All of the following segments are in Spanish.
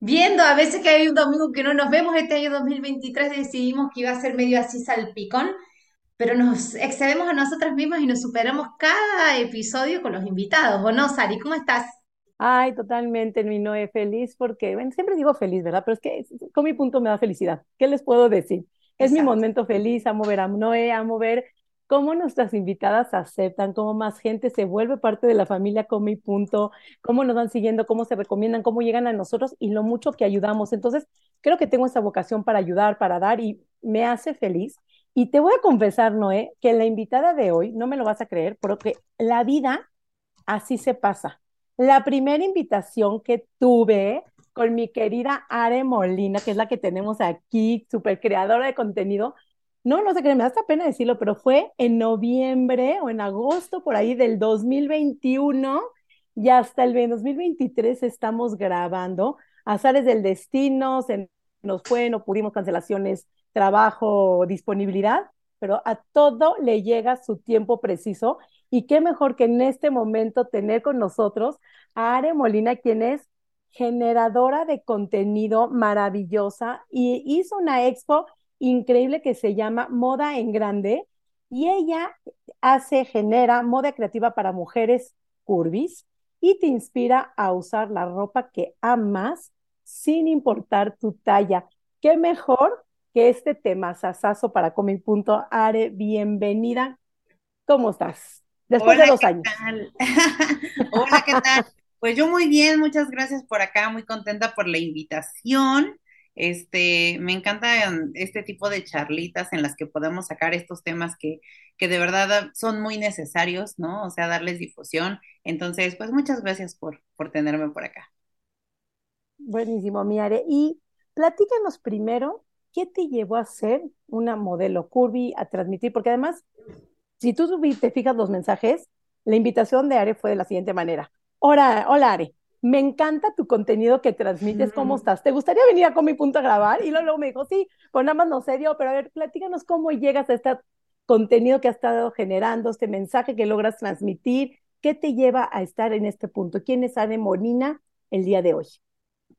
viendo. A veces que hay un domingo que no nos vemos. Este año 2023 decidimos que iba a ser medio así salpicón pero nos excedemos a nosotras mismas y nos superamos cada episodio con los invitados, ¿o no, Sari? ¿Cómo estás? Ay, totalmente, mi Noé, feliz porque, bueno, siempre digo feliz, ¿verdad? Pero es que con mi punto me da felicidad. ¿Qué les puedo decir? Es mi momento feliz, amo ver a Noé, amo ver cómo nuestras invitadas aceptan, cómo más gente se vuelve parte de la familia con mi punto, cómo nos van siguiendo, cómo se recomiendan, cómo llegan a nosotros y lo mucho que ayudamos. Entonces, creo que tengo esa vocación para ayudar, para dar y me hace feliz y te voy a confesar, Noé, que la invitada de hoy, no me lo vas a creer, porque la vida así se pasa. La primera invitación que tuve con mi querida Are Molina, que es la que tenemos aquí, súper creadora de contenido, no, no sé qué, me da hasta pena decirlo, pero fue en noviembre o en agosto por ahí del 2021 y hasta el 2023 estamos grabando. Azares del destino, se nos fue, no pudimos cancelaciones trabajo, disponibilidad, pero a todo le llega su tiempo preciso. Y qué mejor que en este momento tener con nosotros a Are Molina, quien es generadora de contenido maravillosa y hizo una expo increíble que se llama Moda en Grande y ella hace, genera moda creativa para mujeres curvis y te inspira a usar la ropa que amas sin importar tu talla. ¿Qué mejor que este tema sasazo para Come Punto. Are, bienvenida. ¿Cómo estás? Después de dos años. Hola, ¿qué tal? Pues yo muy bien, muchas gracias por acá, muy contenta por la invitación. Este, me encanta este tipo de charlitas en las que podemos sacar estos temas que, que de verdad son muy necesarios, ¿no? O sea, darles difusión. Entonces, pues muchas gracias por, por tenerme por acá. Buenísimo, mi Are. Y platícanos primero ¿qué te llevó a ser una modelo curvy, a transmitir? Porque además, si tú te fijas los mensajes, la invitación de Are fue de la siguiente manera. Hola, hola Are, me encanta tu contenido que transmites, ¿cómo estás? ¿Te gustaría venir a mi punto a grabar? Y luego, me dijo, sí, pues nada más no sé, dio, pero a ver, platícanos cómo llegas a este contenido que has estado generando, este mensaje que logras transmitir, ¿qué te lleva a estar en este punto? ¿Quién es Are Molina el día de hoy?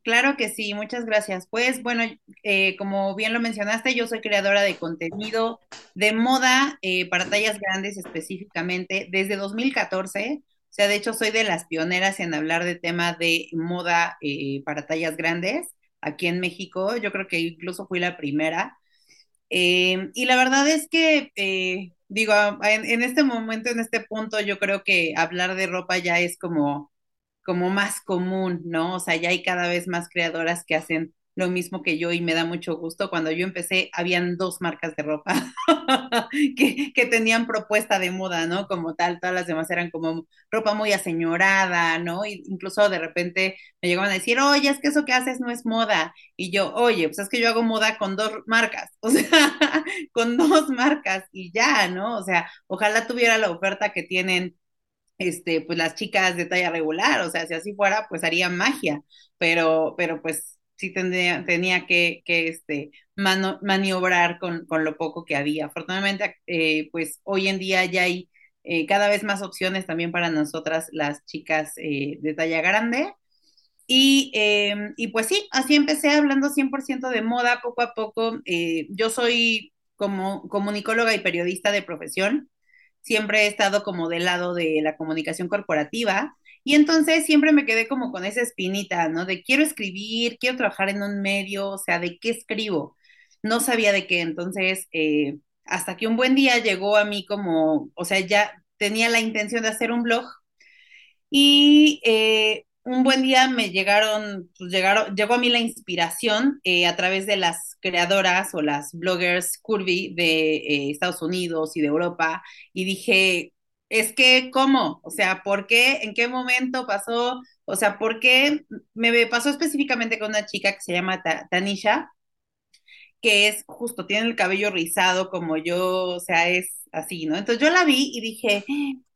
Claro que sí, muchas gracias. Pues bueno, eh, como bien lo mencionaste, yo soy creadora de contenido de moda eh, para tallas grandes específicamente desde 2014. O sea, de hecho soy de las pioneras en hablar de tema de moda eh, para tallas grandes aquí en México. Yo creo que incluso fui la primera. y la verdad es que, digo, en este momento, en este punto, yo creo que hablar de ropa ya es como como más común, ¿no? O sea, ya hay cada vez más creadoras que hacen lo mismo que yo y me da mucho gusto. Cuando yo empecé, habían dos marcas de ropa que, que, tenían propuesta de moda, ¿no? Como tal, todas las demás eran como ropa muy aseñorada, ¿no? Y incluso de repente me llegaban a decir, oye, es que eso que haces no es moda. Y yo, oye, pues es que yo hago moda con dos marcas, o sea, con dos marcas y ya, ¿no? O sea, ojalá tuviera la oferta que tienen este, pues las chicas de talla regular, o sea, si así fuera, pues haría magia, pero, pero pues sí tendría, tenía que, este, maniobrar con, con, lo poco que había. Afortunadamente, eh, pues hoy en día ya hay eh, cada vez más opciones también para nosotras, las chicas eh, de talla grande. Y, em, y, pues sí, así empecé hablando 100% de moda poco a poco. yo soy como comunicóloga y periodista de profesión siempre he estado como del lado de la comunicación corporativa y entonces siempre me quedé como con esa espinita, ¿no? De quiero escribir, quiero trabajar en un medio, o sea, ¿de qué escribo? No sabía de qué, entonces, eh, hasta que un buen día llegó a mí como, o sea, ya tenía la intención de hacer un blog y eh, un buen día me llegaron, pues llegaron, llegó a mí la inspiración eh, a través de las creadoras o las bloggers curvy de Estados Unidos y de Europa y dije, es que, ¿cómo? O sea, ¿por qué? ¿En qué momento pasó? O sea, ¿por qué? Me pasó específicamente con una chica que se llama Tanisha, que es justo, tiene el cabello rizado como yo, o sea, es así, ¿no? Entonces yo la vi y dije,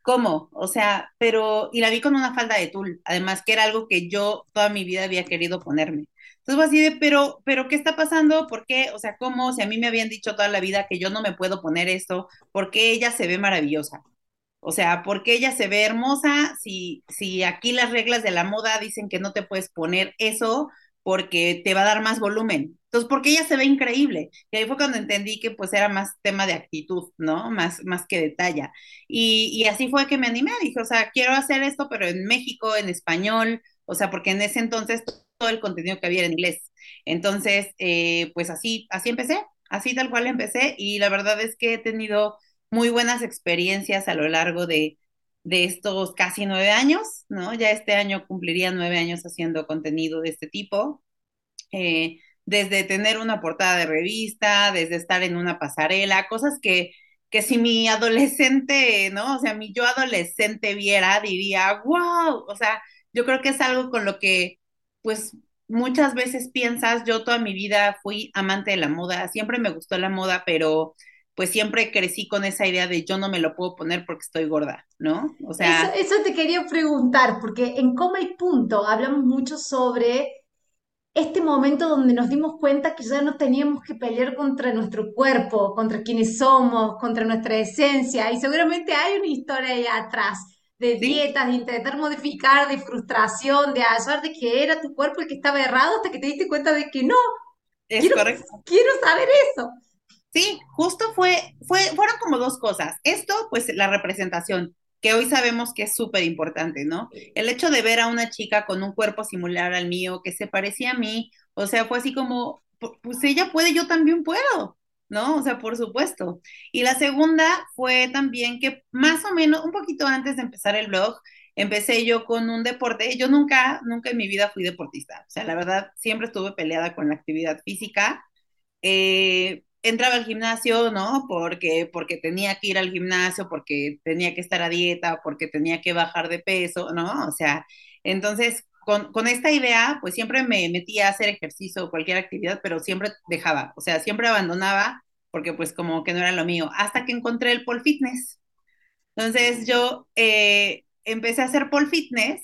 ¿cómo? O sea, pero, y la vi con una falda de tul, además que era algo que yo toda mi vida había querido ponerme. Entonces fue así de, pero, pero, ¿qué está pasando? ¿Por qué? O sea, ¿cómo? Si a mí me habían dicho toda la vida que yo no me puedo poner esto, ¿por qué ella se ve maravillosa? O sea, ¿por qué ella se ve hermosa si, si aquí las reglas de la moda dicen que no te puedes poner eso porque te va a dar más volumen? Entonces, porque ella se ve increíble. Y ahí fue cuando entendí que pues era más tema de actitud, ¿no? Más, más que de talla. Y, y así fue que me animé, dije, o sea, quiero hacer esto, pero en México, en español, o sea, porque en ese entonces todo el contenido que había era en inglés. Entonces, eh, pues así, así empecé, así tal cual empecé y la verdad es que he tenido muy buenas experiencias a lo largo de, de estos casi nueve años, ¿no? Ya este año cumpliría nueve años haciendo contenido de este tipo. Eh, desde tener una portada de revista, desde estar en una pasarela, cosas que, que si mi adolescente, ¿no? O sea, mi yo adolescente viera, diría, wow, o sea, yo creo que es algo con lo que, pues, muchas veces piensas, yo toda mi vida fui amante de la moda, siempre me gustó la moda, pero pues siempre crecí con esa idea de yo no me lo puedo poner porque estoy gorda, ¿no? O sea... Eso, eso te quería preguntar, porque en Coma y Punto hablamos mucho sobre este momento donde nos dimos cuenta que ya no teníamos que pelear contra nuestro cuerpo, contra quienes somos, contra nuestra esencia, y seguramente hay una historia ahí atrás de dietas, de intentar modificar, de frustración, de hallar de que era tu cuerpo el que estaba errado hasta que te diste cuenta de que no. Es quiero, correcto. Quiero saber eso. Sí, justo fue, fue, fueron como dos cosas. Esto, pues la representación que hoy sabemos que es súper importante, ¿no? El hecho de ver a una chica con un cuerpo similar al mío, que se parecía a mí, o sea, fue así como, pues ella puede, yo también puedo, ¿no? O sea, por supuesto. Y la segunda fue también que más o menos, un poquito antes de empezar el blog, empecé yo con un deporte. Yo nunca, nunca en mi vida fui deportista. O sea, la verdad, siempre estuve peleada con la actividad física. Eh, entraba al gimnasio, ¿no? Porque, porque tenía que ir al gimnasio, porque tenía que estar a dieta, porque tenía que bajar de peso, ¿no? O sea, entonces, con, con esta idea, pues siempre me metía a hacer ejercicio o cualquier actividad, pero siempre dejaba, o sea, siempre abandonaba, porque pues como que no era lo mío, hasta que encontré el pole fitness. Entonces yo eh, empecé a hacer pole fitness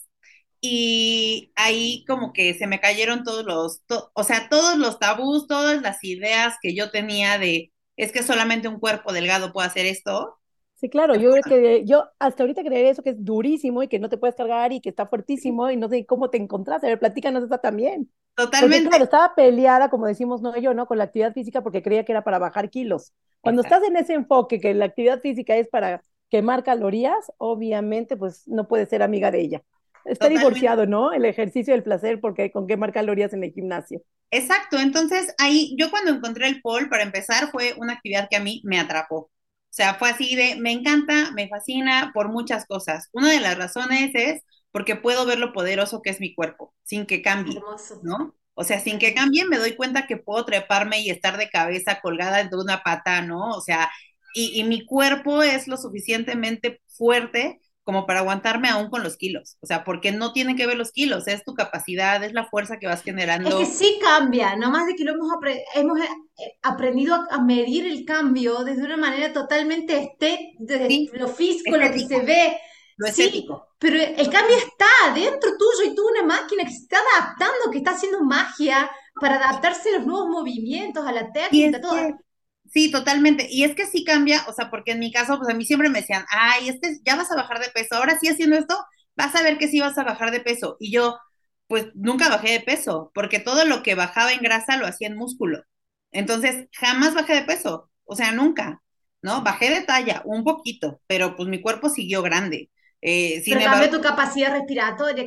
y ahí como que se me cayeron todos los, o sea, todos los tabús, todas las ideas que yo tenía de, es que solamente un cuerpo delgado puede hacer esto. Sí, claro, yo creo que yo hasta ahorita creería eso que es durísimo y que no te puedes cargar y que está fuertísimo y no sé cómo te encontraste. A ver, platícanos está también. Totalmente. Porque, claro, estaba peleada, como decimos no yo, ¿no? Con la actividad física porque creía que era para bajar kilos. Cuando estás en ese enfoque que la actividad física es para quemar calorías, obviamente, pues no puedes ser amiga de ella. Está divorciado, ¿no? El ejercicio del placer, porque con qué marcar calorías en el gimnasio. Exacto, entonces ahí yo cuando encontré el pole, para empezar, fue una actividad que a mí me atrapó. O sea, fue así de, me encanta, me fascina por muchas cosas. Una de las razones es porque puedo ver lo poderoso que es mi cuerpo, sin que cambie, ¿no? O sea, sin que cambie me doy cuenta que puedo treparme y estar de cabeza colgada de una pata, ¿no? O sea, y, y mi cuerpo es lo suficientemente fuerte como para aguantarme aún con los kilos. O sea, porque no tienen que ver los kilos, es tu capacidad, es la fuerza que vas generando. Es que sí cambia, no más de que lo hemos, hemos eh, aprendido a, medir el cambio desde una manera totalmente estética, desde lo físico, lo que se ve. Lo estético. pero el cambio está dentro tuyo y tú una máquina que se está adaptando, que está haciendo magia para adaptarse a los nuevos movimientos, a la técnica, todo. Sí, totalmente. Y es que sí cambia, o sea, porque en mi caso, pues a mí siempre me decían, ay, este, ya vas a bajar de peso, ahora sí haciendo esto, vas a ver que sí vas a bajar de peso. Y yo, pues nunca bajé de peso, porque todo lo que bajaba en grasa lo hacía en músculo. Entonces, jamás bajé de peso, o sea, nunca, ¿no? Bajé de talla un poquito, pero pues mi cuerpo siguió grande. Eh, pero cambió tu capacidad respiratoria,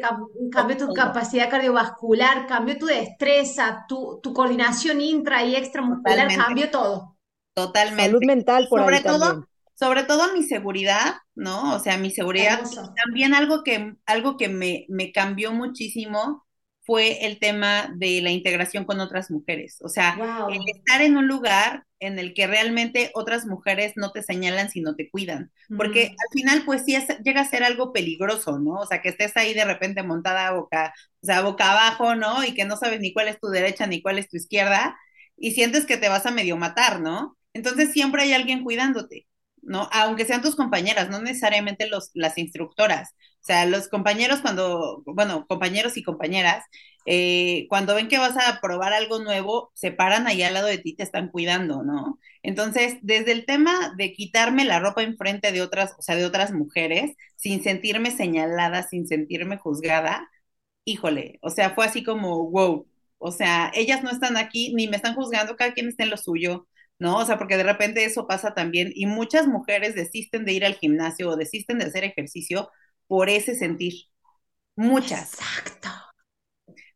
cambió tu capacidad cardiovascular, cambió tu destreza, tu, tu coordinación intra y extramuscular, cambió todo. Totalmente. Salud mental por sobre ahí todo, también. Sobre todo mi seguridad, ¿no? O sea, mi seguridad. También algo que, algo que me, me cambió muchísimo fue el tema de la integración con otras mujeres. O sea, el estar en un lugar en el que realmente otras mujeres no te señalan, sino te cuidan. Porque al final, pues sí, llega a ser algo peligroso, ¿no? O sea, que estés ahí de repente montada boca, o sea, boca abajo, ¿no? Y que no sabes ni cuál es tu derecha ni cuál es tu izquierda, y sientes que te vas a medio matar, ¿no? Entonces siempre hay alguien cuidándote. ¿no? Aunque sean tus compañeras, no necesariamente los, las instructoras. O sea, los compañeros cuando, bueno, compañeros y compañeras, eh, cuando ven que vas a probar algo nuevo, se paran ahí al lado de ti, te están cuidando, ¿no? Entonces, desde el tema de quitarme la ropa enfrente de otras, o sea, de otras mujeres, sin sentirme señalada, sin sentirme juzgada, híjole, o sea, fue así como, wow, o sea, ellas no están aquí, ni me están juzgando, cada quien está en lo suyo, ¿no? O sea, porque de repente eso pasa también y muchas mujeres desisten de ir al gimnasio o desisten de hacer ejercicio por ese sentir. Muchas. Exacto.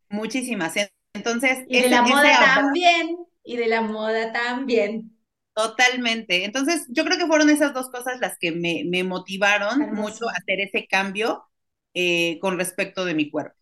Muchísimas. Entonces. Y de la moda también. Y de la moda también. Totalmente. Entonces, yo creo que fueron esas dos cosas las que me, motivaron mucho a hacer ese cambio eh, con respecto de mi cuerpo.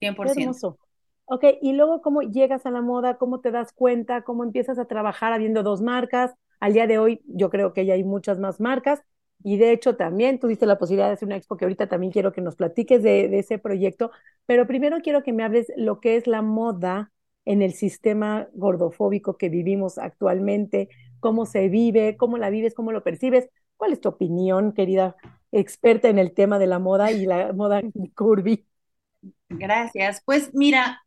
100%. Ok, y luego cómo llegas a la moda, cómo te das cuenta, cómo empiezas a trabajar habiendo dos marcas. Al día de hoy yo creo que ya hay muchas más marcas y de hecho también tuviste la posibilidad de hacer una expo que ahorita también quiero que nos platiques de, ese proyecto, pero primero quiero que me hables lo que es la moda en el sistema gordofóbico que vivimos actualmente, cómo se vive, cómo la vives, cómo lo percibes. ¿Cuál es tu opinión, querida experta en el tema de la moda y la moda curvy? Gracias. Pues mira,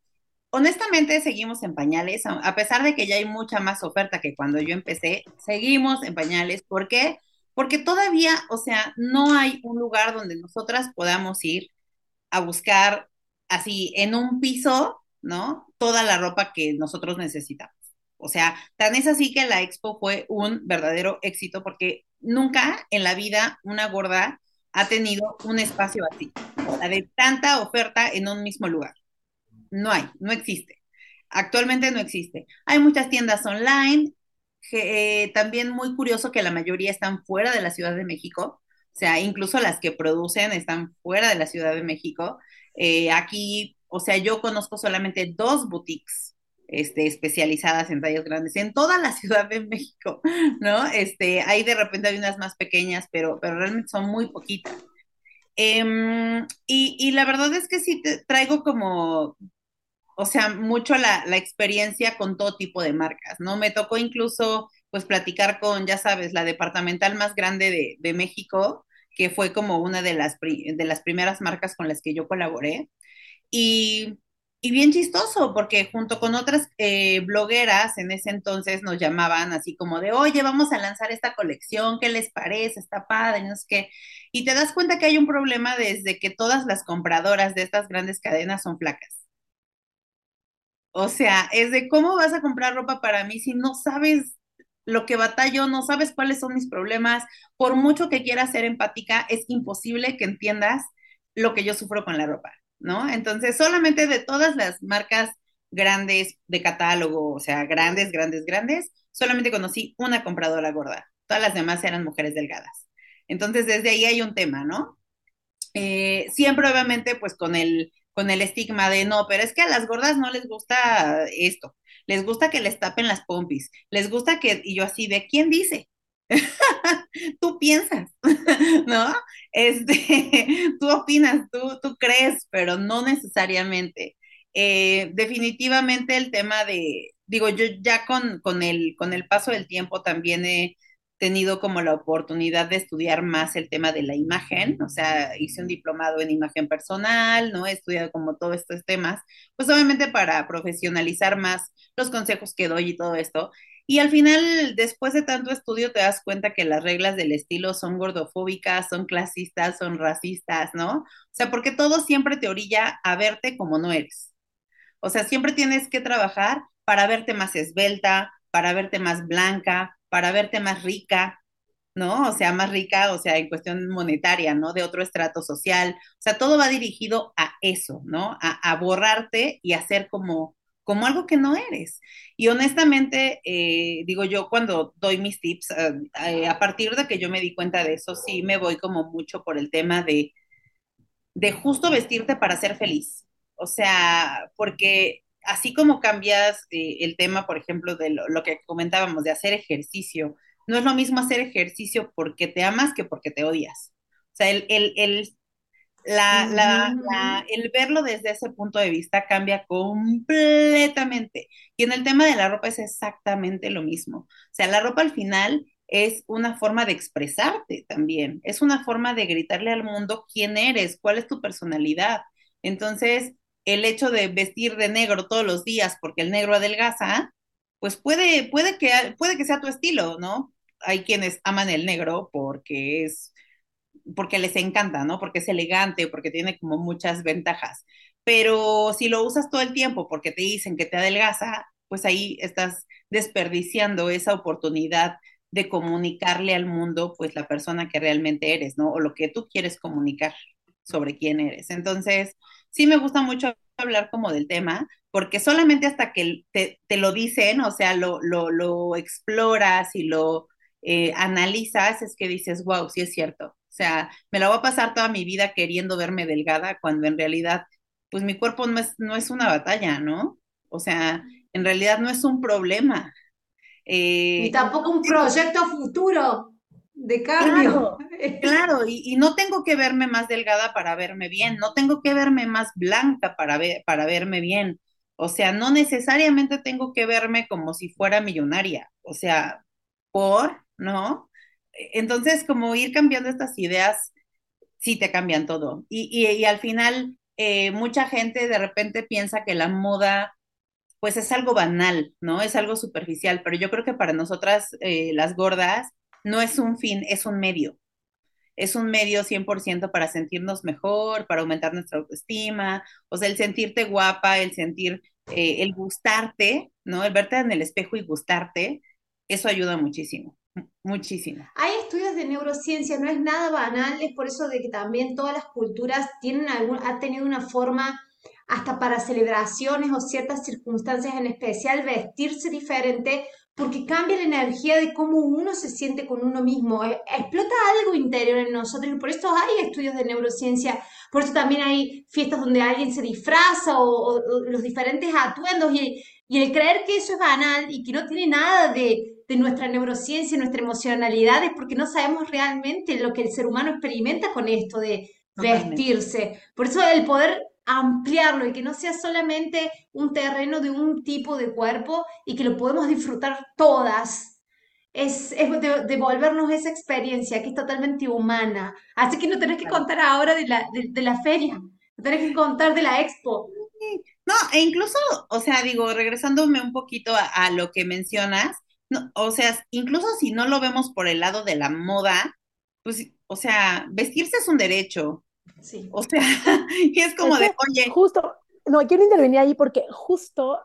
honestamente seguimos en pañales, a pesar de que ya hay mucha más oferta que cuando yo empecé, seguimos en pañales. ¿Por qué? Porque todavía, o sea, no hay un lugar donde nosotras podamos ir a buscar así en un piso, ¿no? Toda la ropa que nosotros necesitamos. O sea, tan es así que la expo fue un verdadero éxito porque nunca en la vida una gorda ha tenido un espacio así, o sea, de tanta oferta en un mismo lugar. No hay, no existe. Actualmente no existe. Hay muchas tiendas online, eh, también muy curioso que la mayoría están fuera de la Ciudad de México, o sea, incluso las que producen están fuera de la Ciudad de México. Eh, aquí, o sea, yo conozco solamente dos boutiques este, especializadas en tallas grandes en toda la Ciudad de México, ¿no? Este, ahí de repente hay unas más pequeñas, pero, pero realmente son muy poquitas. Em, y, y, la verdad es que sí te traigo como o sea, mucho la, experiencia con todo tipo de marcas, ¿no? Me tocó incluso, pues, platicar con, ya sabes, la departamental más grande de, México, que fue como una de las, de las primeras marcas con las que yo colaboré. Y, bien chistoso, porque junto con otras eh, blogueras en ese entonces nos llamaban así como de, oye, vamos a lanzar esta colección, ¿qué les parece? Está padre, no sé qué. Y te das cuenta que hay un problema desde que todas las compradoras de estas grandes cadenas son flacas. O sea, es de cómo vas a comprar ropa para mí si no sabes lo que batallo, no sabes cuáles son mis problemas. Por mucho que quieras ser empática, es imposible que entiendas lo que yo sufro con la ropa, ¿no? Entonces, solamente de todas las marcas grandes de catálogo, o sea, grandes, grandes, grandes, solamente conocí una compradora gorda. Todas las demás eran mujeres delgadas. Entonces, desde ahí hay un tema, ¿no? Eh, siempre, obviamente, pues con el con el estigma de no, pero es que a las gordas no les gusta esto, les gusta que les tapen las pompis, les gusta que, y yo así, ¿de quién dice? tú piensas, ¿no? Este, tú opinas, tú, tú crees, pero no necesariamente. Eh, definitivamente el tema de, digo, yo ya con, con, el, con el paso del tiempo también he tenido como la oportunidad de estudiar más el tema de la imagen, o sea, hice un diplomado en imagen personal, ¿no? He estudiado como todos estos temas, pues obviamente para profesionalizar más los consejos que doy y todo esto. Y al final, después de tanto estudio, te das cuenta que las reglas del estilo son gordofóbicas, son clasistas, son racistas, ¿no? O sea, porque todo siempre te orilla a verte como no eres. O sea, siempre tienes que trabajar para verte más esbelta, para verte más blanca, para verte más rica, ¿no? O sea, más rica, o sea, en cuestión monetaria, ¿no? De otro estrato social. O sea, todo va dirigido a eso, ¿no? A, borrarte y hacer como, como algo que no eres. Y honestamente, eh, digo yo, cuando doy mis tips, eh, eh, a partir de que yo me di cuenta de eso, sí me voy como mucho por el tema de, de justo vestirte para ser feliz. O sea, porque así como cambias eh, el tema, por ejemplo, de lo, que comentábamos, de hacer ejercicio, no es lo mismo hacer ejercicio porque te amas que porque te odias. O sea, el, el, el, la, el verlo desde ese punto de vista cambia completamente. Y en el tema de la ropa es exactamente lo mismo. O sea, la ropa al final es una forma de expresarte también, es una forma de gritarle al mundo quién eres, cuál es tu personalidad. Entonces, el hecho de vestir de negro todos los días porque el negro adelgaza, pues puede, puede, que, puede que sea tu estilo, ¿no? Hay quienes aman el negro porque es, porque les encanta, ¿no? Porque es elegante, porque tiene como muchas ventajas. Pero si lo usas todo el tiempo porque te dicen que te adelgaza, pues ahí estás desperdiciando esa oportunidad de comunicarle al mundo, pues la persona que realmente eres, ¿no? O lo que tú quieres comunicar sobre quién eres. Entonces, sí me gusta mucho hablar como del tema, porque solamente hasta que te, lo dicen, o sea, lo, lo, lo exploras y lo eh, analizas, es que dices, wow, sí es cierto. O sea, me la voy a pasar toda mi vida queriendo verme delgada, cuando en realidad, pues mi cuerpo no es, no es una batalla, ¿no? O sea, en realidad no es un problema. Eh, y tampoco un proyecto futuro de cambio. Claro, y, no tengo que verme más delgada para verme bien, no tengo que verme más blanca para, ver, para verme bien. O sea, no necesariamente tengo que verme como si fuera millonaria. O sea, por, ¿no? Entonces, como ir cambiando estas ideas, sí te cambian todo. Y, y, al final, eh, mucha gente de repente piensa que la moda pues es algo banal, ¿no? Es algo superficial, pero yo creo que para nosotras, eh, las gordas, no es un fin, es un medio. Es un medio 100% para sentirnos mejor, para aumentar nuestra autoestima, o sea, el sentirte guapa, el sentir, eh, el gustarte, ¿no? El verte en el espejo y gustarte, eso ayuda muchísimo, muchísimo. Hay estudios de neurociencia, no es nada banal, es por eso de que también todas las culturas tienen algún, han tenido una forma hasta para celebraciones o ciertas circunstancias en especial, vestirse diferente, porque cambia la energía de cómo uno se siente con uno mismo. Eh, explota algo interior en nosotros y por eso hay estudios de neurociencia, por eso también hay fiestas donde alguien se disfraza o, los diferentes atuendos y, y, el creer que eso es banal y que no tiene nada de, de nuestra neurociencia, nuestra emocionalidad, es porque no sabemos realmente lo que el ser humano experimenta con esto de vestirse. Por eso el poder ampliarlo y que no sea solamente un terreno de un tipo de cuerpo y que lo podemos disfrutar todas. Es, devolvernos esa experiencia que es totalmente humana. Así que no tenés que contar ahora de la, de, la feria, no tenés que contar de la expo. No, e incluso, o sea, digo, regresándome un poquito a, lo que mencionas, no, o sea, incluso si no lo vemos por el lado de la moda, pues, o sea, vestirse es un derecho, Sí. O sea, y es como de, oye. Justo, no, quiero intervenir ahí porque justo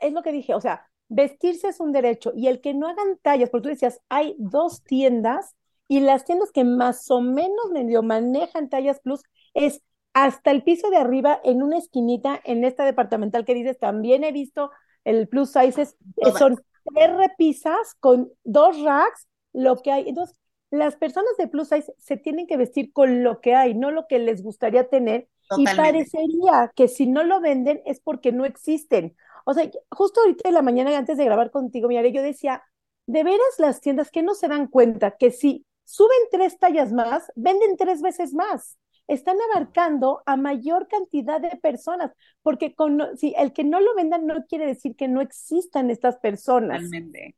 es lo que dije, o sea, vestirse es un derecho y el que no hagan tallas, porque tú decías, hay dos tiendas y las tiendas que más o menos medio manejan tallas plus es hasta el piso de arriba en una esquinita en esta departamental que dices, también he visto el plus sizes, eh, son tres repisas con dos racks, lo que hay. Entonces, las personas de plus size se tienen que vestir con lo que hay, no lo que les gustaría tener. Y parecería que si no lo venden es porque no existen. O sea, justo ahorita en la mañana antes de grabar contigo, mi yo decía, de veras las tiendas que no se dan cuenta que si suben tres tallas más, venden tres veces más están abarcando a mayor cantidad de personas, porque con, si el que no lo vendan no quiere decir que no existan estas personas.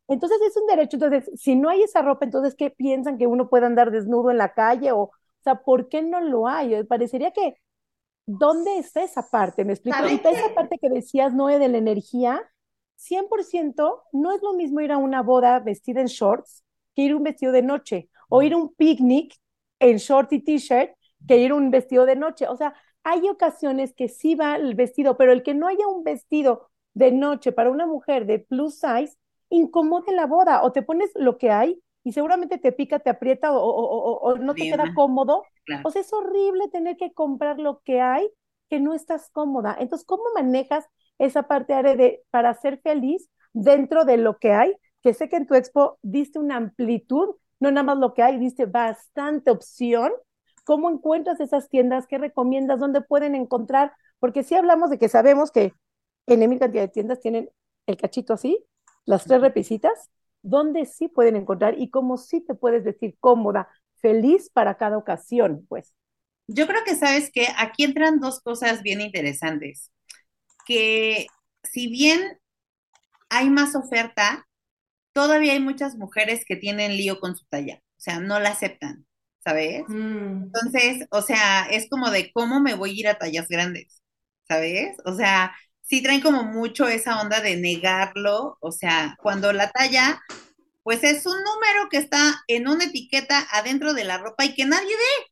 Entonces es un derecho, entonces si no hay esa ropa, entonces ¿qué piensan que uno puede andar desnudo en la calle? O, o sea, ¿por qué no lo hay? Parecería que, ¿dónde está esa parte? ¿Me explico? Y esa parte que decías, Noé, de la energía, 100% no es lo mismo ir a una boda vestida en shorts que ir un vestido de noche o ir a un picnic en short y t-shirt que ir un vestido de noche. O sea, hay ocasiones que sí va el vestido, pero el que no haya un vestido de noche para una mujer de plus size, incomode la boda o te pones lo que hay y seguramente te pica, te aprieta o, no te queda cómodo. O sea, es horrible tener que comprar lo que hay que no estás cómoda. Entonces, ¿cómo manejas esa parte de para ser feliz dentro de lo que hay? Que sé que en tu expo diste una amplitud, no nada más lo que hay, diste bastante opción ¿cómo encuentras esas tiendas? ¿Qué recomiendas? ¿Dónde pueden encontrar? Porque sí hablamos de que sabemos que en mil cantidad de tiendas tienen el cachito así, las tres repisitas, ¿dónde sí pueden encontrar y cómo sí te puedes decir cómoda, feliz para cada ocasión, pues. Yo creo que sabes que aquí entran dos cosas bien interesantes. Que si bien hay más oferta, todavía hay muchas mujeres que tienen lío con su talla, o sea, no la aceptan, ¿sabes? Mm. Entonces, o sea, es como de cómo me voy a ir a tallas grandes, ¿sabes? O sea, sí traen como mucho esa onda de negarlo, o sea, cuando la talla, pues es un número que está en una etiqueta adentro de la ropa y que nadie ve.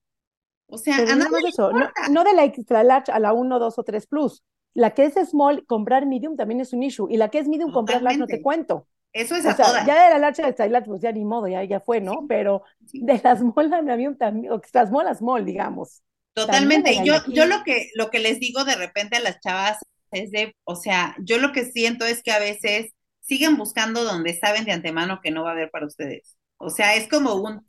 O sea, a no, eso, no, de la extra large a la 1, 2 o 3 plus. La que es small, comprar medium también es un issue. Y la que es medium, comprar large no te cuento. Eso es o sea, Ya de la large a extra large, pues ya ni modo, ya, ya fue, ¿no? Pero de las a medium también, o extra small a small, digamos. Totalmente. Y yo, yo lo que, lo que les digo de repente a las chavas es de, o sea, yo lo que siento es que a veces siguen buscando donde saben de antemano que no va a haber para ustedes. O sea, es como un...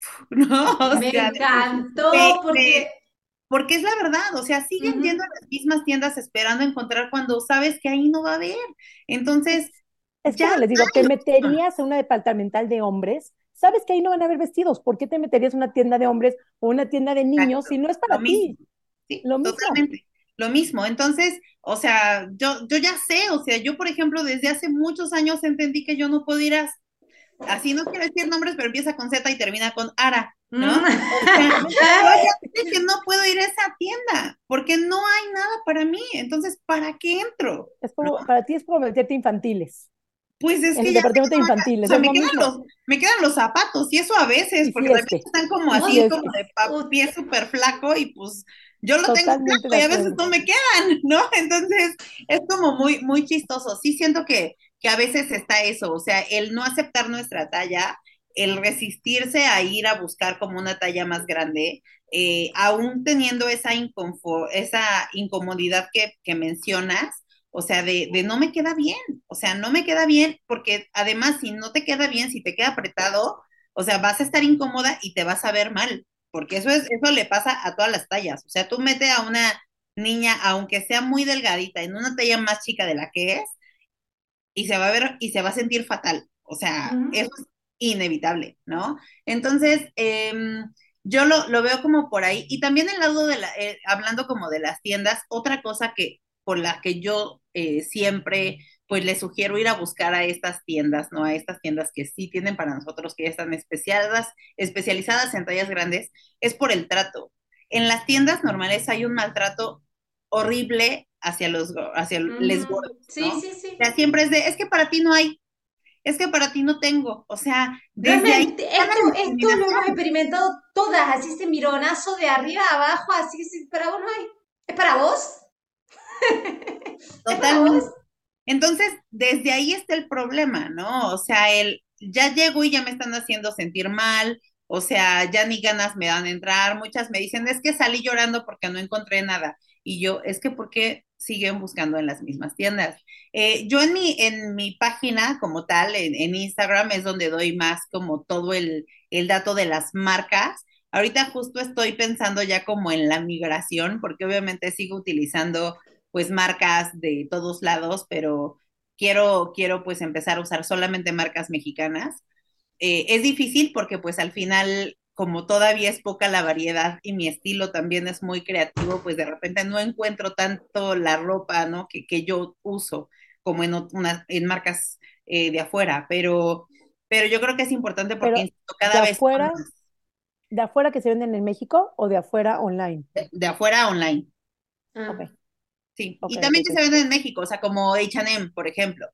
No, Me encantó porque... porque es la verdad, o sea, siguen yendo a las mismas tiendas esperando encontrar cuando sabes que ahí no va a haber. Entonces, es ya les digo, te meterías en una departamental de hombres, sabes que ahí no van a haber vestidos, ¿por qué te meterías en una tienda de hombres o una tienda de niños si no es para ti? Sí, lo mismo. Totalmente lo mismo. Entonces, o sea, yo, yo ya sé, o sea, yo, por ejemplo, desde hace muchos años entendí que yo no puedo ir a, así no quiero decir nombres, pero empieza con Z y termina con Ara, ¿no? Mm. O sea, yo ya sé que no puedo ir a esa tienda, porque no hay nada para mí. Entonces, ¿para qué entro? Es como, para ti es como meterte infantiles. Pues es en que el departamento de infantiles. O sea, me, quedan los, me, quedan los, zapatos y eso a veces, porque también están como así, como de pie súper flaco y pues yo lo tengo y a veces no me quedan, ¿no? Entonces es como muy, muy chistoso. Sí siento que, que a veces está eso, o sea, el no aceptar nuestra talla, el resistirse a ir a buscar como una talla más grande, eh, aún teniendo esa, esa incomodidad que, que mencionas, o sea, de, de, no me queda bien, o sea, no me queda bien porque además si no te queda bien, si te queda apretado, o sea, vas a estar incómoda y te vas a ver mal porque eso, es, eso le pasa a todas las tallas. O sea, tú metes a una niña, aunque sea muy delgadita, en una talla más chica de la que es, y se va a ver y se va a sentir fatal. O sea, eso es inevitable, ¿no? Entonces, em, yo lo, lo, veo como por ahí. Y también el lado de la, eh, hablando como de las tiendas, otra cosa que por la que yo eh, siempre pues les sugiero ir a buscar a estas tiendas, ¿no? A estas tiendas que sí tienen para nosotros, que ya están especializadas, especializadas en tallas grandes, es por el trato. En las tiendas normales hay un maltrato horrible hacia los hacia les gordos. Sí, sí, sí. O sea, siempre es de, es que para ti no hay, es que para ti no tengo. O sea, desde ahí, esto, esto lo hemos experimentado todas, así ese mironazo de arriba a abajo, así, sí, para vos no hay. ¿Es para vos? Totalmente. Entonces, desde ahí está el problema, ¿no? O sea, el ya llego y ya me están haciendo sentir mal, o sea, ya ni ganas me dan de entrar. Muchas me dicen, es que salí llorando porque no encontré nada. Y yo, es que ¿por qué siguen buscando en las mismas tiendas? Eh, yo en mi, en mi página como tal, en, en, Instagram, es donde doy más como todo el, el dato de las marcas. Ahorita justo estoy pensando ya como en la migración, porque obviamente sigo utilizando pues marcas de todos lados, pero quiero, quiero pues empezar a usar solamente marcas mexicanas. Eh, es difícil porque pues al final, como todavía es poca la variedad y mi estilo también es muy creativo, pues de repente no encuentro tanto la ropa, ¿no? Que, que yo uso como en, una, en marcas eh, de afuera, pero, pero yo creo que es importante porque cada vez... Afuera, ¿De afuera que se venden en México o de afuera online? De, afuera online. Ah. Sí, y también que se venden en México, o sea, como H&M, por ejemplo,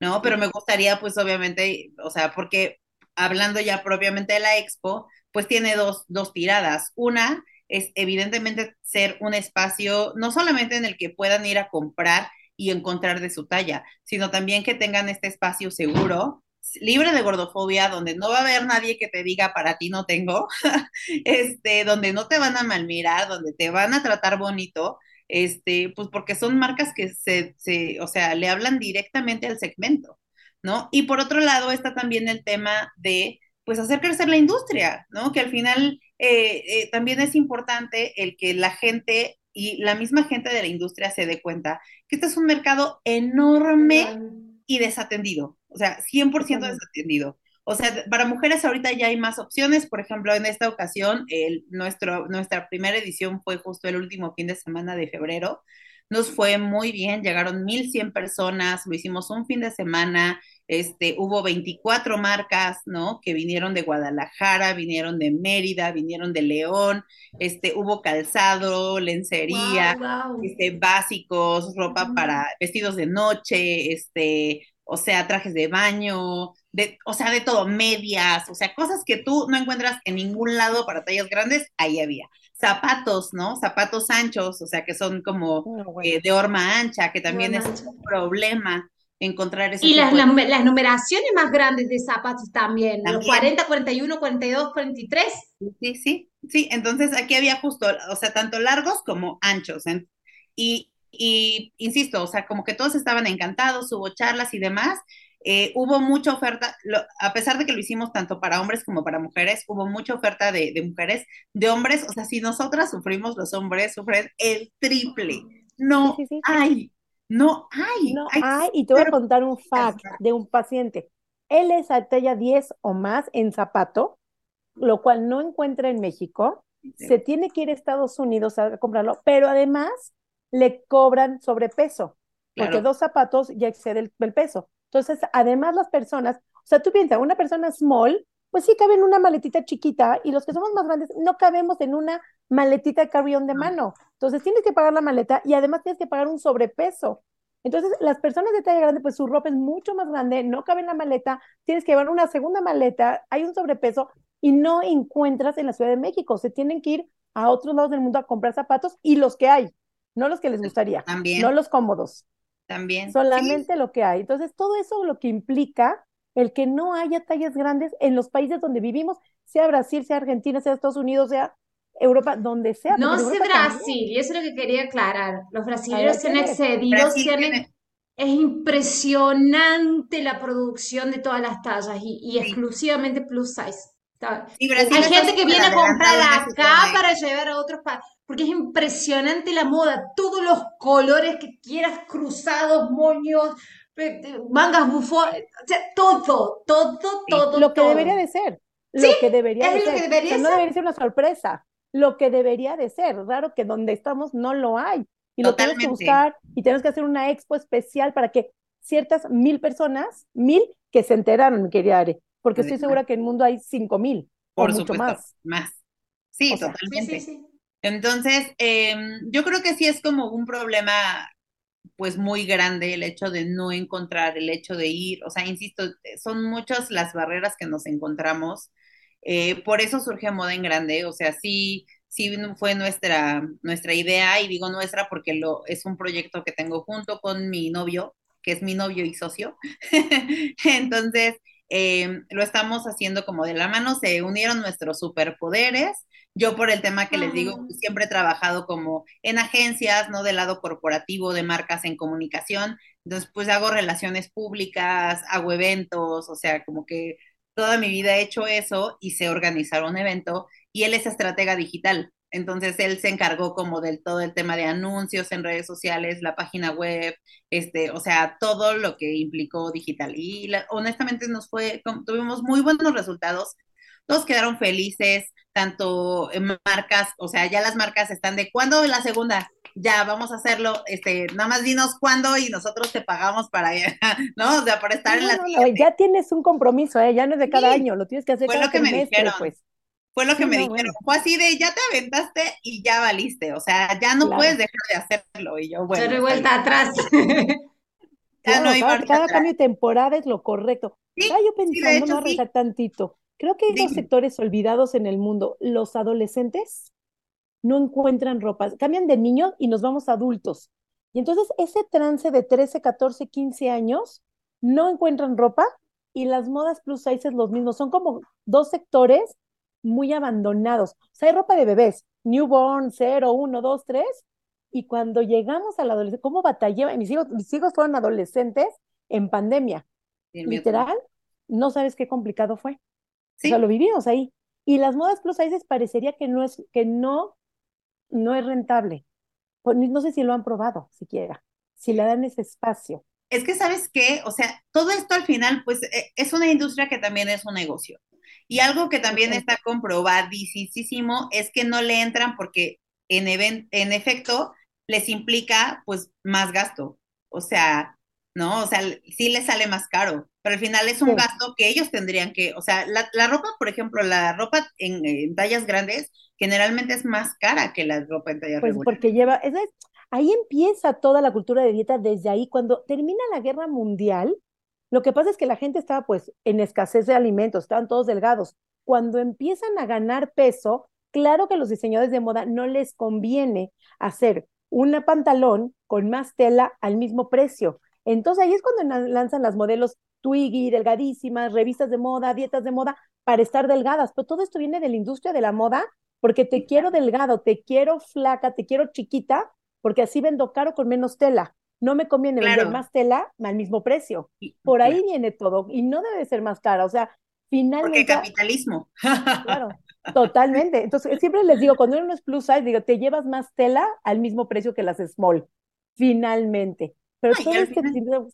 ¿no? Pero me gustaría, pues, obviamente, o sea, porque hablando ya propiamente de la expo, pues tiene dos, dos tiradas. Una es evidentemente ser un espacio no solamente en el que puedan ir a comprar y encontrar de su talla, sino también que tengan este espacio seguro, libre de gordofobia, donde no va a haber nadie que te diga para ti no tengo, este, donde no te van a malmirar, donde te van a tratar bonito, este, pues porque son marcas que se, se, o sea, le hablan directamente al segmento, ¿no? Y por otro lado está también el tema de, pues hacer crecer la industria, ¿no? Que al final eh, eh, también es importante el que la gente y la misma gente de la industria se dé cuenta que este es un mercado enorme y desatendido, o sea, 100% desatendido. O sea, para mujeres ahorita ya hay más opciones. Por ejemplo, en esta ocasión, el, nuestro, nuestra primera edición fue justo el último fin de semana de febrero. Nos fue muy bien, llegaron 1.100 personas, lo hicimos un fin de semana, este, hubo 24 marcas, ¿no? Que vinieron de Guadalajara, vinieron de Mérida, vinieron de León, este, hubo calzado, lencería, Este, básicos, ropa para vestidos de noche, este, o sea, trajes de baño, de, o sea, de todo, medias, o sea, cosas que tú no encuentras en ningún lado para tallas grandes, ahí había. Zapatos, ¿no? Zapatos anchos, o sea, que son como ah, eh, de horma ancha, que también es un problema encontrar ese Y las, las numeraciones más grandes de zapatos también, también. 40, 41, 42, 43. Sí, sí, sí, entonces aquí había justo, o sea, tanto largos como anchos. Y, y insisto, o sea, como que todos estaban encantados, hubo charlas y demás. Eh, hubo mucha oferta, a pesar de que lo hicimos tanto para hombres como para mujeres, hubo mucha oferta de, mujeres, de hombres, o sea, si nosotras sufrimos, los hombres sufren el triple. No hay, no hay. No hay, y te voy a contar un fact de un paciente. Él es a talla 10 o más en zapato, lo cual no encuentra en México. Se tiene que ir a Estados Unidos a comprarlo, pero además le cobran sobrepeso, porque dos zapatos ya excede el, peso. Entonces, además las personas, o sea, tú piensas, una persona small, pues sí cabe en una maletita chiquita y los que somos más grandes no cabemos en una maletita carry-on de mano. Entonces tienes que pagar la maleta y además tienes que pagar un sobrepeso. Entonces, las personas de talla grande, pues su ropa es mucho más grande, no cabe en la maleta, tienes que llevar una segunda maleta, hay un sobrepeso y no encuentras en la Ciudad de México. Se tienen que ir a otros lados del mundo a comprar zapatos y los que hay no los que les gustaría, También. no los cómodos. También. Solamente lo que hay. Entonces, todo eso lo que implica el que no haya tallas grandes en los países donde vivimos, sea Brasil, sea Argentina, sea Estados Unidos, sea Europa, donde sea. No sé Brasil, y eso es lo que quería aclarar. Los brasileños se han excedido, es impresionante la producción de todas las tallas y, exclusivamente plus size. Hay gente que viene a comprar acá para llevar a otros países porque es impresionante la moda, todos los colores que quieras, cruzados, moños, mangas bufón, o sea, todo, todo, todo. Lo que debería de ser. Lo que debería de ser. Debería No debería ser una sorpresa. Lo que debería de ser. Raro que donde estamos no lo hay. Y lo tenemos que buscar y tenemos que hacer una expo especial para que ciertas mil personas, mil que se enteraron, mi querida Are, porque estoy segura que en el mundo hay cinco mil o mucho más. Más. Sí, totalmente. Sí, sí, entonces, em, yo creo que sí es como un problema pues muy grande el hecho de no encontrar, el hecho de ir, o sea, insisto, son muchas las barreras que nos encontramos, eh, por eso surge Moda en Grande, o sea, sí, sí fue nuestra, nuestra idea, y digo nuestra porque lo, es un proyecto que tengo junto con mi novio, que es mi novio y socio, entonces, em, lo estamos haciendo como de la mano, se unieron nuestros superpoderes, yo por el tema que les digo, siempre he trabajado como en agencias, ¿no? Del lado corporativo, de marcas en comunicación. Entonces, pues hago relaciones públicas, hago eventos, o sea, como que toda mi vida he hecho eso y sé organizar un evento. Y él es estratega digital. Entonces él se encargó como del todo el tema de anuncios en redes sociales, la página web, este, o sea, todo lo que implicó digital. Y honestamente nos fue, tuvimos muy buenos resultados. Todos quedaron felices tanto en marcas, o sea, ya las marcas están de ¿cuándo la segunda? Ya, vamos a hacerlo, este, nada más dinos cuándo y nosotros te pagamos para, ¿no? O sea, por estar en la Ya tienes un compromiso, ¿eh? Ya no es de cada año, lo tienes que hacer Fue lo que me dijeron. pues. Fue lo que me dijeron. Fue así de, ya te aventaste y ya valiste, o sea, ya no puedes dejar de hacerlo. Y yo, bueno. Se vuelta atrás. ya no hay cada, cada cambio de temporada es lo correcto. Sí, yo pensando, no sí. tantito. Creo que hay dos sectores olvidados en el mundo. Los adolescentes no encuentran ropa, cambian de niños y nos vamos a adultos. Y entonces ese trance de 13, 14, 15 años no encuentran ropa y las modas plus size es los mismos. Son como dos sectores muy abandonados. O sea, hay ropa de bebés, newborn, 0, 1, 2, 3. Y cuando llegamos a la adolescencia, ¿cómo batallé? Mis hijos, mis hijos fueron adolescentes en pandemia. Literal, no sabes qué complicado fue. O sea, lo vivimos ahí. Y las modas plus size parecería que no es, que no, no es rentable. No sé si lo han probado siquiera, si le dan ese espacio. Es que, ¿sabes qué? O sea, todo esto al final, pues, e, es una industria que también es un negocio. Y algo que también está comprobadísimo es que no le entran porque en, en efecto les implica, pues, más gasto. O sea, ¿no? O sea, sí les sale más caro, pero al final es un gasto que ellos tendrían que, o sea, la, ropa, por ejemplo, la ropa en, tallas grandes generalmente es más cara que la ropa en tallas pues porque lleva, ahí empieza toda la cultura de dieta desde ahí, cuando termina la guerra mundial, lo que pasa es que la gente estaba pues en escasez de alimentos, estaban todos delgados. Cuando empiezan a ganar peso, claro que a los diseñadores de moda no les conviene hacer un pantalón con más tela al mismo precio. Entonces ahí es cuando lanzan las modelos Twiggy, delgadísimas, revistas de moda, dietas de moda, para estar delgadas. Pero todo esto viene de la industria de la moda, porque te quiero delgado, te quiero flaca, te quiero chiquita, porque así vendo caro con menos tela. No me conviene vender más tela al mismo precio. Por ahí viene todo y no debe ser más cara. O sea, finalmente. Porque capitalismo. Claro, totalmente. Entonces, siempre les digo, cuando uno es plus size, digo, te llevas más tela al mismo precio que las small. Finalmente. Pero todo este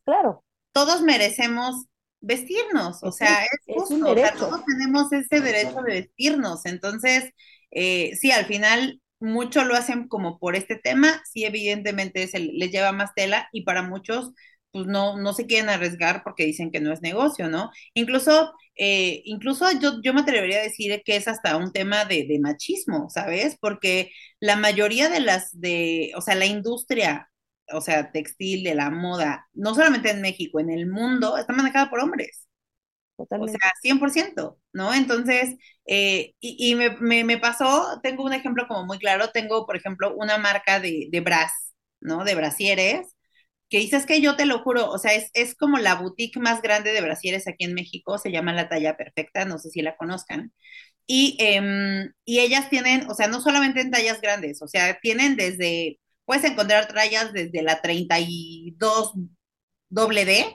claro. Todos merecemos vestirnos, o sea, es, justo, todos tenemos ese derecho de vestirnos, entonces, eh, sí, al final mucho lo hacen como por este tema, sí, evidentemente se les lleva más tela y para muchos, pues no, no se quieren arriesgar porque dicen que no es negocio, ¿no? Incluso, eh, incluso yo, yo me atrevería a decir que es hasta un tema de, de machismo, ¿sabes? Porque la mayoría de las, de, o sea, la industria o sea, textil, de la moda, no solamente en México, en el mundo, está manejada por hombres. Totalmente. O sea, 100%, ¿no? Entonces, eh, y, me, me, pasó, tengo un ejemplo como muy claro, tengo, por ejemplo, una marca de, de bras, ¿no? De brasieres, que dices que yo te lo juro, o sea, es, es como la boutique más grande de brasieres aquí en México, se llama La Talla Perfecta, no sé si la conozcan. Y, em, y ellas tienen, o sea, no solamente en tallas grandes, o sea, tienen desde Puedes encontrar tallas desde la 32 doble D,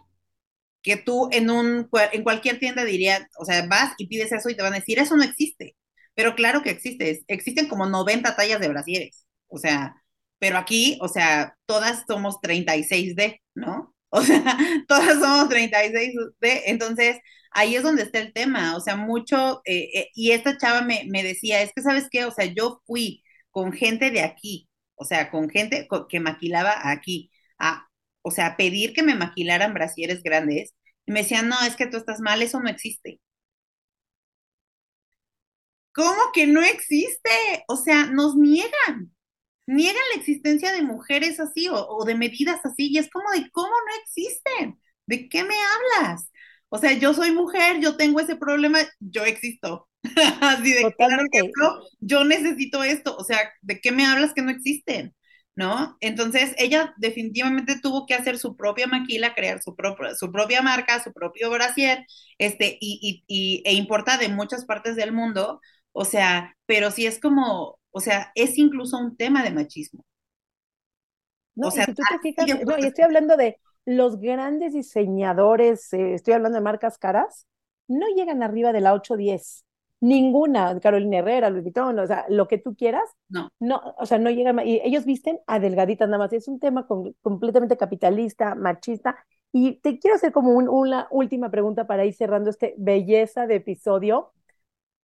que tú en, un, en cualquier tienda dirías, o sea, vas y pides eso y te van a decir, eso no existe. Pero claro que existe, existen como 90 tallas de brasieres, o sea, pero aquí, o sea, todas somos 36D, ¿no? O sea, todas somos 36D, entonces ahí es donde está el tema, o sea, mucho, eh, eh, y esta chava me, me decía, es que sabes qué, o sea, yo fui con gente de aquí, o sea, con gente que maquilaba aquí, o sea, pedir que me maquilaran brasieres grandes, y me decían, no, es que tú estás mal, eso no existe. ¿Cómo que no existe? O sea, nos niegan, niegan la existencia de mujeres así o, o de medidas así, y es como de, ¿cómo no existen? ¿De qué me hablas? O sea, yo soy mujer, yo tengo ese problema, yo existo. Así de Totalmente. yo necesito esto, o sea, ¿de qué me hablas que no existen? ¿No? Entonces, ella definitivamente tuvo que hacer su propia maquila, crear su, propia su propia marca, su propio brasier, este, y, y, e importa de muchas partes del mundo, o sea, pero sí es como, o sea, es incluso un tema de machismo. No, o sea, si tú te fijas, no, y estoy hablando de los grandes diseñadores, eh, estoy hablando de marcas caras, no llegan arriba de la 810. Ninguna, Carolina Herrera, Luis Vuitton, o sea, lo que tú quieras, no, no o sea, no llegan, y ellos visten a delgaditas nada más, es un tema completamente capitalista, machista, y te quiero hacer como una última pregunta para ir cerrando este belleza de episodio.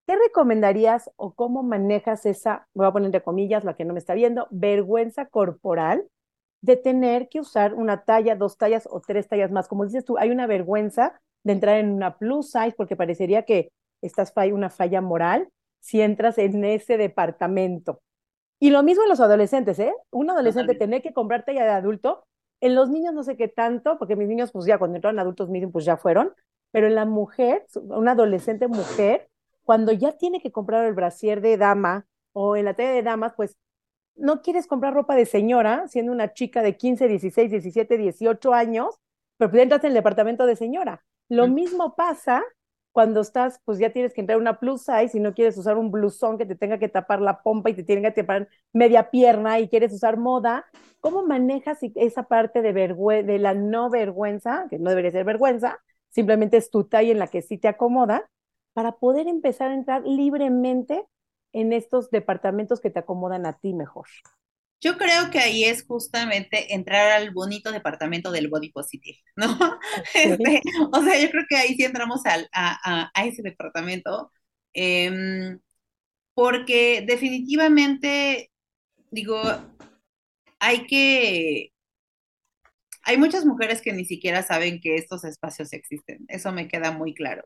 ¿Qué recomendarías o cómo manejas esa, voy a poner entre comillas, la que no me está viendo, vergüenza corporal de tener que usar una talla, dos tallas o tres tallas más? Como dices tú, hay una vergüenza de entrar en una plus size porque parecería que estás una falla moral si entras en ese departamento. Y lo mismo en los adolescentes, ¿eh? Un adolescente tener que comprarte ya de adulto, en los niños no sé qué tanto, porque mis niños pues ya cuando entraron adultos mismos pues ya fueron, pero en la mujer, una adolescente mujer, cuando ya tiene que comprar el brasier de dama o en la talla de damas, pues no quieres comprar ropa de señora, siendo una chica de 15, 16, 17, 18 años, pero pues entras en el departamento de señora. Lo mismo pasa cuando estás, pues ya tienes que entrar una plus size y no quieres usar un blusón que te tenga que tapar la pompa y te tiene que tapar media pierna y quieres usar moda, ¿cómo manejas esa parte de, de la no vergüenza, que no debería ser vergüenza, simplemente es tu talla en la que sí te acomoda, para poder empezar a entrar libremente en estos departamentos que te acomodan a ti mejor? Yo creo que ahí es justamente entrar al bonito departamento del body positive, ¿no? Este, o sea, yo creo que ahí sí entramos al, a, a, ese departamento, em, porque definitivamente, digo, hay que, hay muchas mujeres que ni siquiera saben que estos espacios existen, eso me queda muy claro,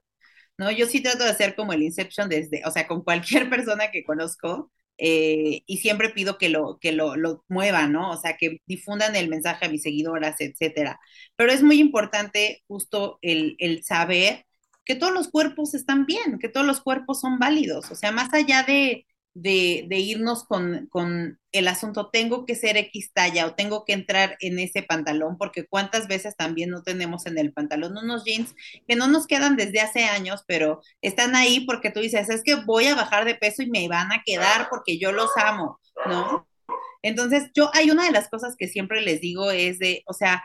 ¿no? Yo sí trato de hacer como el Inception desde, o sea, con cualquier persona que conozco, eh, y siempre pido que lo, que lo, lo muevan, ¿no? O sea, que difundan el mensaje a mis seguidoras, etcétera. Pero es muy importante justo el, el saber que todos los cuerpos están bien, que todos los cuerpos son válidos, o sea, más allá de, de, irnos con, con, el asunto, tengo que ser X talla o tengo que entrar en ese pantalón, porque cuántas veces también no tenemos en el pantalón unos jeans que no nos quedan desde hace años, pero están ahí porque tú dices, es que voy a bajar de peso y me van a quedar porque yo los amo, ¿no? Entonces, yo hay una de las cosas que siempre les digo es de, o sea,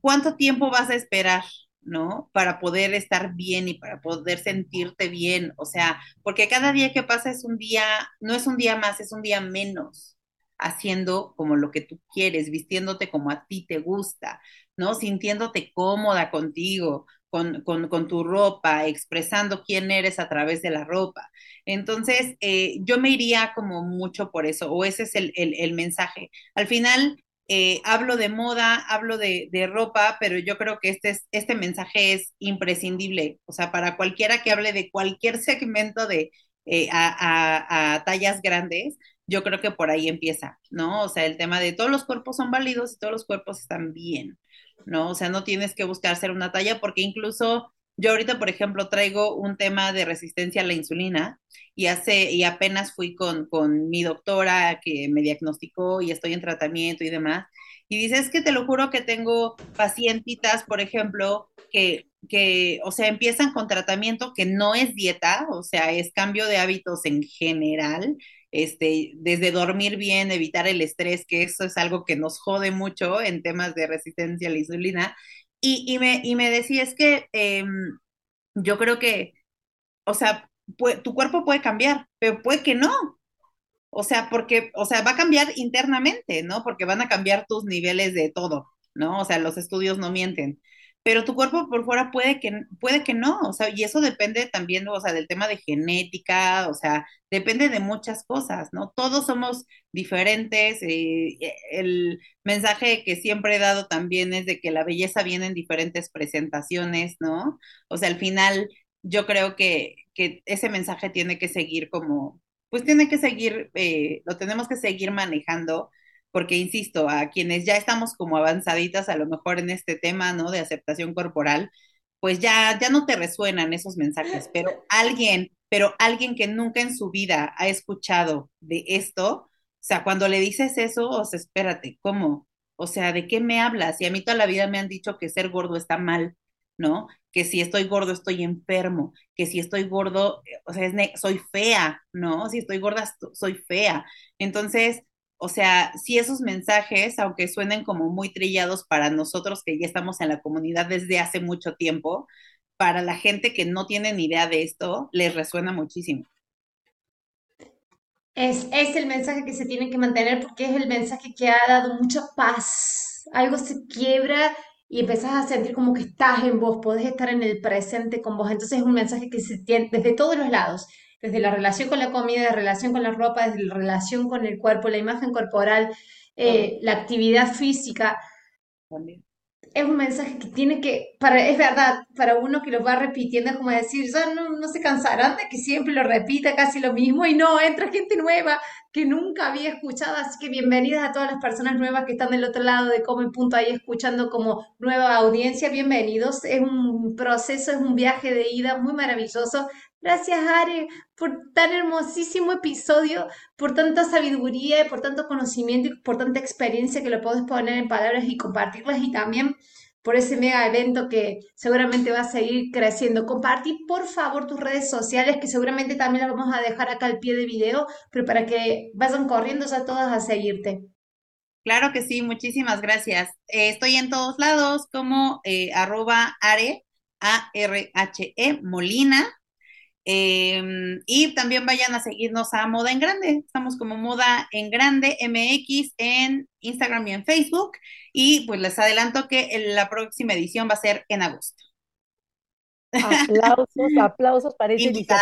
¿cuánto tiempo vas a esperar? ¿No? Para poder estar bien y para poder sentirte bien, o sea, porque cada día que pasa es un día, no es un día más, es un día menos, haciendo como lo que tú quieres, vistiéndote como a ti te gusta, ¿no? Sintiéndote cómoda contigo, con, con, tu ropa, expresando quién eres a través de la ropa. Entonces, eh, yo me iría como mucho por eso, o ese es el, el mensaje. Al final, eh, hablo de moda, hablo de, ropa, pero yo creo que este, es, este mensaje es imprescindible. O sea, para cualquiera que hable de cualquier segmento de eh, a, tallas grandes, yo creo que por ahí empieza, ¿no? O sea, el tema de todos los cuerpos son válidos y todos los cuerpos están bien, ¿no? O sea, no tienes que buscar ser una talla porque incluso yo ahorita, por ejemplo, traigo un tema de resistencia a la insulina y hace y apenas fui con, con mi doctora que me diagnosticó y estoy en tratamiento y demás. Y dice, es que te lo juro que tengo pacientitas, por ejemplo, que, que, o sea, empiezan con tratamiento que no es dieta, o sea, es cambio de hábitos en general, este, desde dormir bien, evitar el estrés, que eso es algo que nos jode mucho en temas de resistencia a la insulina, y, me, y me decía, es que em, yo creo que, o sea, tu cuerpo puede cambiar, pero puede que no. O sea, porque, o sea, va a cambiar internamente, ¿no? Porque van a cambiar tus niveles de todo, ¿no? O sea, los estudios no mienten pero tu cuerpo por fuera puede que, puede que no, o sea, y eso depende también, o sea, del tema de genética, o sea, depende de muchas cosas, ¿no? Todos somos diferentes, eh, el mensaje que siempre he dado también es de que la belleza viene en diferentes presentaciones, ¿no? O sea, al final yo creo que, que ese mensaje tiene que seguir como, pues tiene que seguir, eh, lo tenemos que seguir manejando porque insisto, a quienes ya estamos como avanzaditas a lo mejor en este tema, ¿no? De aceptación corporal, pues ya, ya no te resuenan esos mensajes, pero alguien, pero alguien que nunca en su vida ha escuchado de esto, o sea, cuando le dices eso, o sea, espérate, ¿cómo? O sea, ¿de qué me hablas? Y a mí toda la vida me han dicho que ser gordo está mal, ¿no? Que si estoy gordo estoy enfermo, que si estoy gordo, o sea, soy fea, ¿no? Si estoy gorda soy fea. Entonces, o sea, si esos mensajes, aunque suenen como muy trillados para nosotros que ya estamos en la comunidad desde hace mucho tiempo, para la gente que no tiene ni idea de esto, les resuena muchísimo. Es, es el mensaje que se tiene que mantener porque es el mensaje que ha dado mucha paz. Algo se quiebra y empezás a sentir como que estás en vos, podés estar en el presente con vos. Entonces es un mensaje que se tiene desde todos los lados desde la relación con la comida, la relación con la ropa, desde la relación con el cuerpo, la imagen corporal, eh, la actividad física. Es un mensaje que tiene que, para, es verdad, para uno que lo va repitiendo es como decir, ya no, no se cansarán de que siempre lo repita casi lo mismo y no, entra gente nueva que nunca había escuchado, así que bienvenidas a todas las personas nuevas que están del otro lado de Come Punto ahí escuchando como nueva audiencia, bienvenidos, es un proceso, es un viaje de ida muy maravilloso. Gracias, Are, por tan hermosísimo episodio, por tanta sabiduría, por tanto conocimiento y por tanta experiencia que lo puedes poner en palabras y compartirlas. Y también por ese mega evento que seguramente va a seguir creciendo. Compartí por favor tus redes sociales que seguramente también las vamos a dejar acá al pie de video, pero para que vayan corriendo ya todas a seguirte. Claro que sí, muchísimas gracias. Eh, estoy en todos lados como eh, arroba are, A-R-H-E, Molina, Em, y también vayan a seguirnos a Moda en Grande. Estamos como Moda en Grande MX en Instagram y en Facebook. Y pues les adelanto que la próxima edición va a ser en agosto. Aplausos, aplausos para esa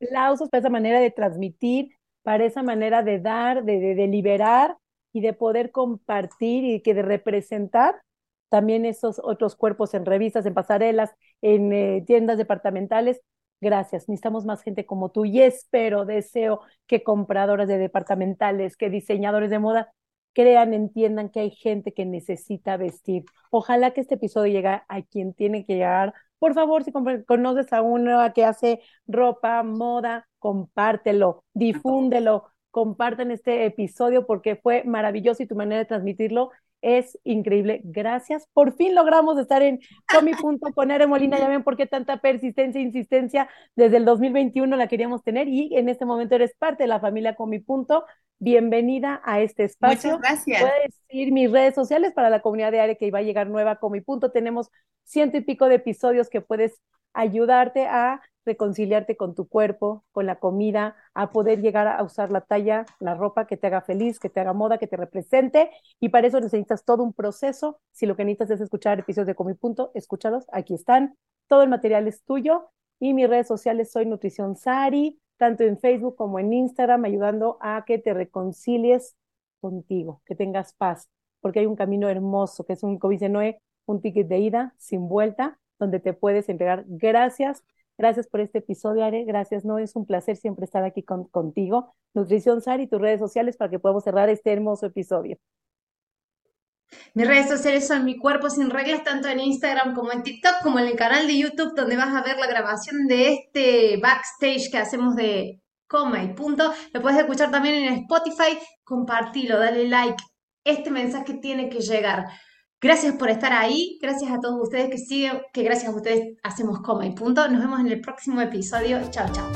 aplausos para esa manera de transmitir, para esa manera de dar, de, de, de liberar y de poder compartir y que de representar también esos otros cuerpos en revistas, en pasarelas, en eh, tiendas departamentales. Gracias, necesitamos más gente como tú y espero, deseo que compradoras de departamentales, que diseñadores de moda crean, entiendan que hay gente que necesita vestir. Ojalá que este episodio llegue a quien tiene que llegar. Por favor, si conoces a una que hace ropa, moda, compártelo, difúndelo, compartan este episodio porque fue maravilloso y tu manera de transmitirlo es increíble. Gracias. Por fin logramos estar en Comi Punto con Ere Molina. Ya ven por qué tanta persistencia e insistencia. Desde el 2021 la queríamos tener y en este momento eres parte de la familia Comi Punto. Bienvenida a este espacio. Muchas gracias. Puedes ir mis redes sociales para la comunidad de Are que iba a llegar nueva Comi Punto. Tenemos ciento y pico de episodios que puedes ayudarte a reconciliarte con tu cuerpo, con la comida, a poder llegar a usar la talla, la ropa que te haga feliz, que te haga moda, que te represente. Y para eso necesitas todo un proceso. Si lo que necesitas es escuchar episodios de Comi Punto, escúchalos. Aquí están. Todo el material es tuyo. Y mis redes sociales soy Nutrición Sari, tanto en Facebook como en Instagram, ayudando a que te reconcilies contigo, que tengas paz, porque hay un camino hermoso, que es un, como dice un ticket de ida sin vuelta, donde te puedes entregar gracias Gracias por este episodio, Are. Gracias, no es un placer siempre estar aquí contigo. Nutrición Sar y tus redes sociales para que podamos cerrar este hermoso episodio. Mis redes sociales son Mi Cuerpo Sin Reglas, tanto en Instagram como en TikTok, como en el canal de YouTube, donde vas a ver la grabación de este backstage que hacemos de coma y punto. Lo puedes escuchar también en Spotify. Compartilo, dale like. Este mensaje tiene que llegar. Gracias por estar ahí, gracias a todos ustedes que siguen, que gracias a ustedes hacemos coma y punto. Nos vemos en el próximo episodio. Chao, chao.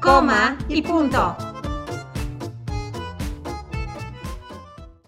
Coma y punto.